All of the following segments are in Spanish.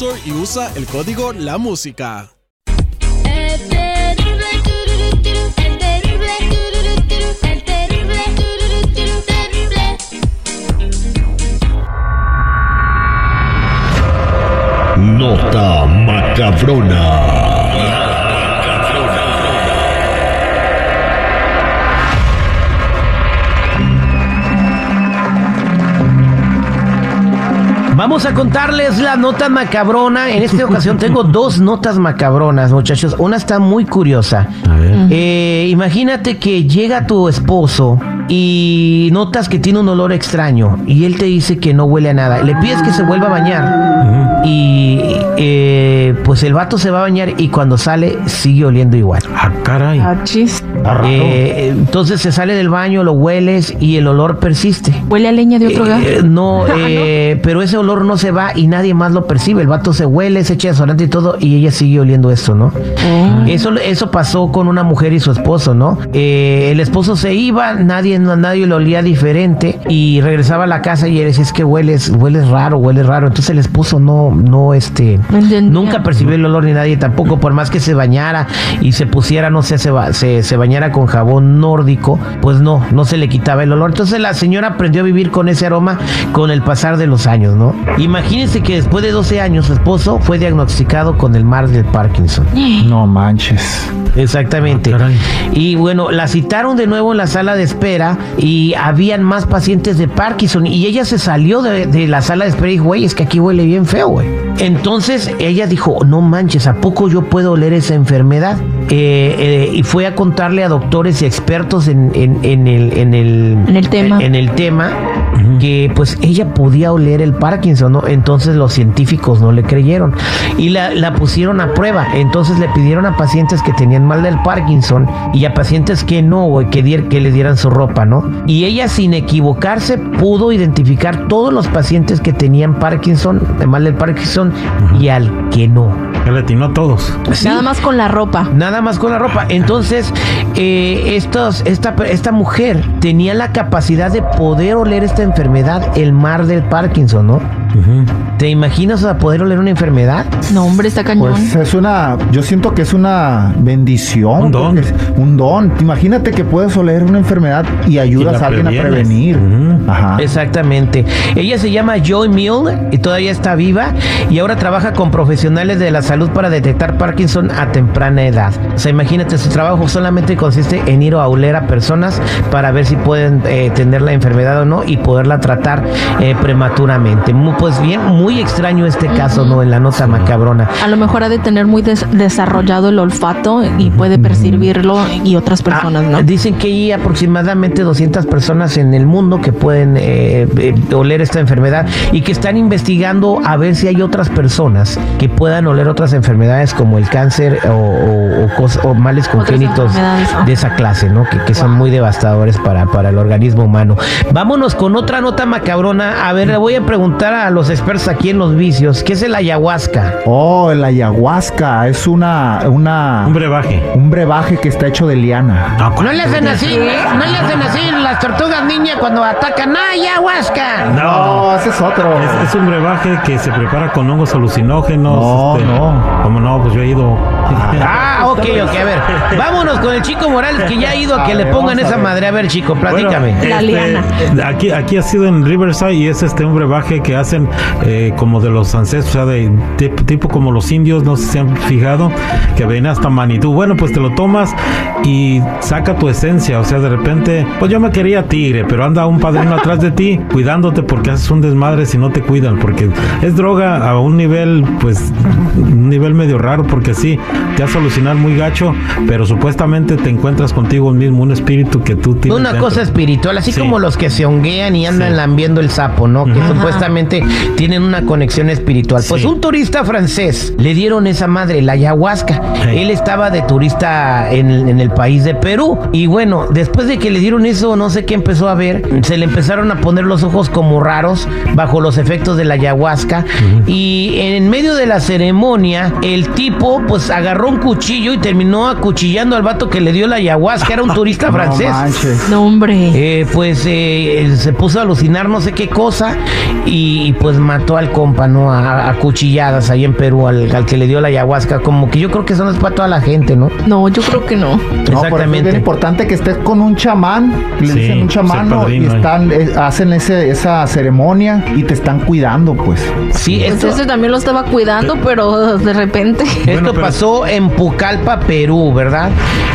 Y usa el código La Música. Nota macabrona. Vamos a contarles la nota macabrona. En esta ocasión tengo dos notas macabronas, muchachos. Una está muy curiosa. Eh, imagínate que llega tu esposo y notas que tiene un olor extraño y él te dice que no huele a nada. Le pides que se vuelva a bañar y eh, pues el vato se va a bañar y cuando sale sigue oliendo igual. Ah, caray. Ah, chis. Eh, entonces se sale del baño, lo hueles y el olor persiste. Huele a leña de otro gas. Eh, no, eh, pero ese olor no se va y nadie más lo percibe. El vato se huele, se echa desodorante y todo, y ella sigue oliendo esto, ¿no? Oh. Eso, eso pasó con una mujer y su esposo, ¿no? Eh, el esposo se iba, nadie, no- nadie lo olía diferente y regresaba a la casa y él decía, es que hueles, hueles raro, hueles raro. Entonces el esposo no, no, este, entendía. nunca percibió el olor ni nadie tampoco, por más que se bañara y se pusiera, no sé, se, se, se bañara con jabón nórdico, pues no, no se le quitaba el olor. Entonces la señora aprendió a vivir con ese aroma con el pasar de los años, ¿no? Imagínense que después de 12 años su esposo fue diagnosticado con el mar del Parkinson. No manches. Exactamente. Ah, y bueno, la citaron de nuevo en la sala de espera y habían más pacientes de Parkinson y ella se salió de, de la sala de espera y dijo, güey, es que aquí huele bien feo, güey. Entonces ella dijo, no manches, ¿a poco yo puedo oler esa enfermedad? Eh, eh, y fue a contarle a doctores y expertos en, en- en el, en, el, En el tema. en el tema que pues ella podía oler el Parkinson, ¿no? Entonces los científicos no le creyeron y la, la pusieron a prueba. Entonces le pidieron a pacientes que tenían mal del Parkinson y a pacientes que no, güey, que, dier- que le dieran su ropa, ¿no? Y ella sin equivocarse pudo identificar todos los pacientes que tenían Parkinson, de mal del Parkinson y al que no. Le atinó a todos. Sí. Nada más con la ropa. Nada más con la ropa. Entonces, eh, estos, esta, esta mujer tenía la capacidad de poder oler esta enfermedad, el mar del Parkinson, ¿no? ¿Te imaginas a poder oler una enfermedad? No, hombre, está cañón. Pues es una, yo siento que es una bendición. Un don. es un don. Imagínate que puedes oler una enfermedad y ayudas Y a alguien a prevenir. Ajá. Exactamente. Ella se llama Joy Mill y todavía está viva y ahora trabaja con profesionales de la salud para detectar Parkinson a temprana edad. O sea, imagínate, su trabajo solamente consiste en ir a oler a personas para ver si pueden eh, tener la enfermedad o no y poderla tratar eh, prematuramente. Mu- pues bien, muy extraño este caso, ¿no? En la nota macabrona. A lo mejor ha de tener muy des- desarrollado el olfato y puede percibirlo y otras personas, Ah, ¿no? Dicen que hay aproximadamente 200 personas en el mundo que pueden eh, eh, oler esta enfermedad y que están investigando a ver si hay otras personas que puedan oler otras enfermedades como el cáncer o, o- o cos- o males congénitos de esa clase, ¿no? Que, que son muy devastadores para, para el organismo humano. Vámonos con otra nota macabrona. A ver, le voy a preguntar a los expertos aquí en los vicios, ¿qué es el ayahuasca? Oh, el ayahuasca es una, una, Un brebaje. un brebaje que está hecho de liana. Ah, No le hacen así, no le hacen así las tortugas niñas cuando atacan. ¡Ayahuasca! No, ese es otro. Es, es un brebaje que se prepara con hongos alucinógenos. No, no. ¿Cómo no? Pues yo he ido. Ah, ok, ok, a ver. Vámonos con el chico Morales que ya ha ido a que A le pongan a esa madre. A ver, chico, platícame. Bueno, La este, liana. Aquí, aquí ha sido en Riverside y es este un brebaje que hacen eh, como de los ancestros, o sea, de, tip- tipo como los indios, no sé si han fijado, que ven hasta Manitú. Bueno, pues te lo tomas y saca tu esencia, o sea, de repente, pues yo me quedé sería tigre, pero anda un padrino atrás de ti cuidándote porque haces un desmadre si no te cuidan, porque es droga a un nivel, pues, un nivel medio raro, porque sí, te hace alucinar muy gacho, pero supuestamente te encuentras contigo mismo, un espíritu que tú tienes. Una dentro. cosa espiritual, así Sí. como los que se honguean y andan lambiendo el sapo, ¿no? Que supuestamente tienen una conexión espiritual. Pues un turista francés le dieron esa madre, la ayahuasca. Sí. Él estaba de turista en, en el país de Perú. Y bueno, después de que le dieron eso, no sé qué empezó a ver, se le empezaron a poner los ojos como raros bajo los efectos de la ayahuasca. Y en medio de la ceremonia, el tipo pues agarró un cuchillo y terminó acuchillando al vato que le dio la ayahuasca. Era un turista No francés. manches. No, hombre. Eh, pues eh, se puso a alucinar no sé qué cosa y, y, pues mató al compa, ¿no? A, a cuchilladas ahí en Perú, al, al que le dio la ayahuasca. Como que yo creo que eso no es para toda la gente, ¿no? No, yo creo que no. No, por eso es bien Exactamente. importante que estés con un chamán, le Sí, dicen un chamán, ser ¿no? y están, eh, hacen ese, esa ceremonia y te están cuidando, pues. Sí, Pues esto, ese también lo estaba cuidando, pero de repente. esto pero- pasó en Pucallpa, Perú, ¿verdad?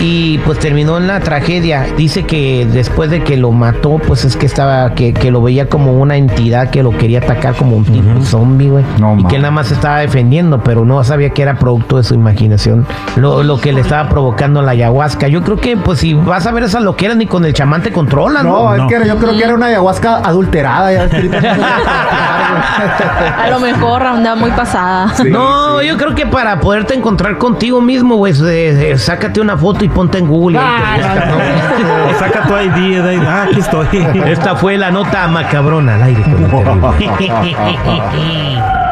Y pues terminó en la tragedia. Dice que después de que lo mató, pues es que estaba, que, que lo veía como una entidad que lo quería atacar como un tipo zombie, güey. No y que él nada más se estaba defendiendo, pero no sabía que era producto de su imaginación. Lo, lo que le estaba provocando la ayahuasca. Yo creo que, pues, si vas a ver esas loqueras, ni con el chamán te controlan, ¿no? No, es No. que era- yo creo que era una ayahuasca adulterada. Ya, A lo mejor anda muy pasada. no, yo creo que para poderte encontrar contigo mismo, güey, eh, eh, sácate una foto y ponte en Google. y te ¿no? O saca tu ID, ahí, ah, aquí estoy. Esta fue la nota macabrona al aire. con.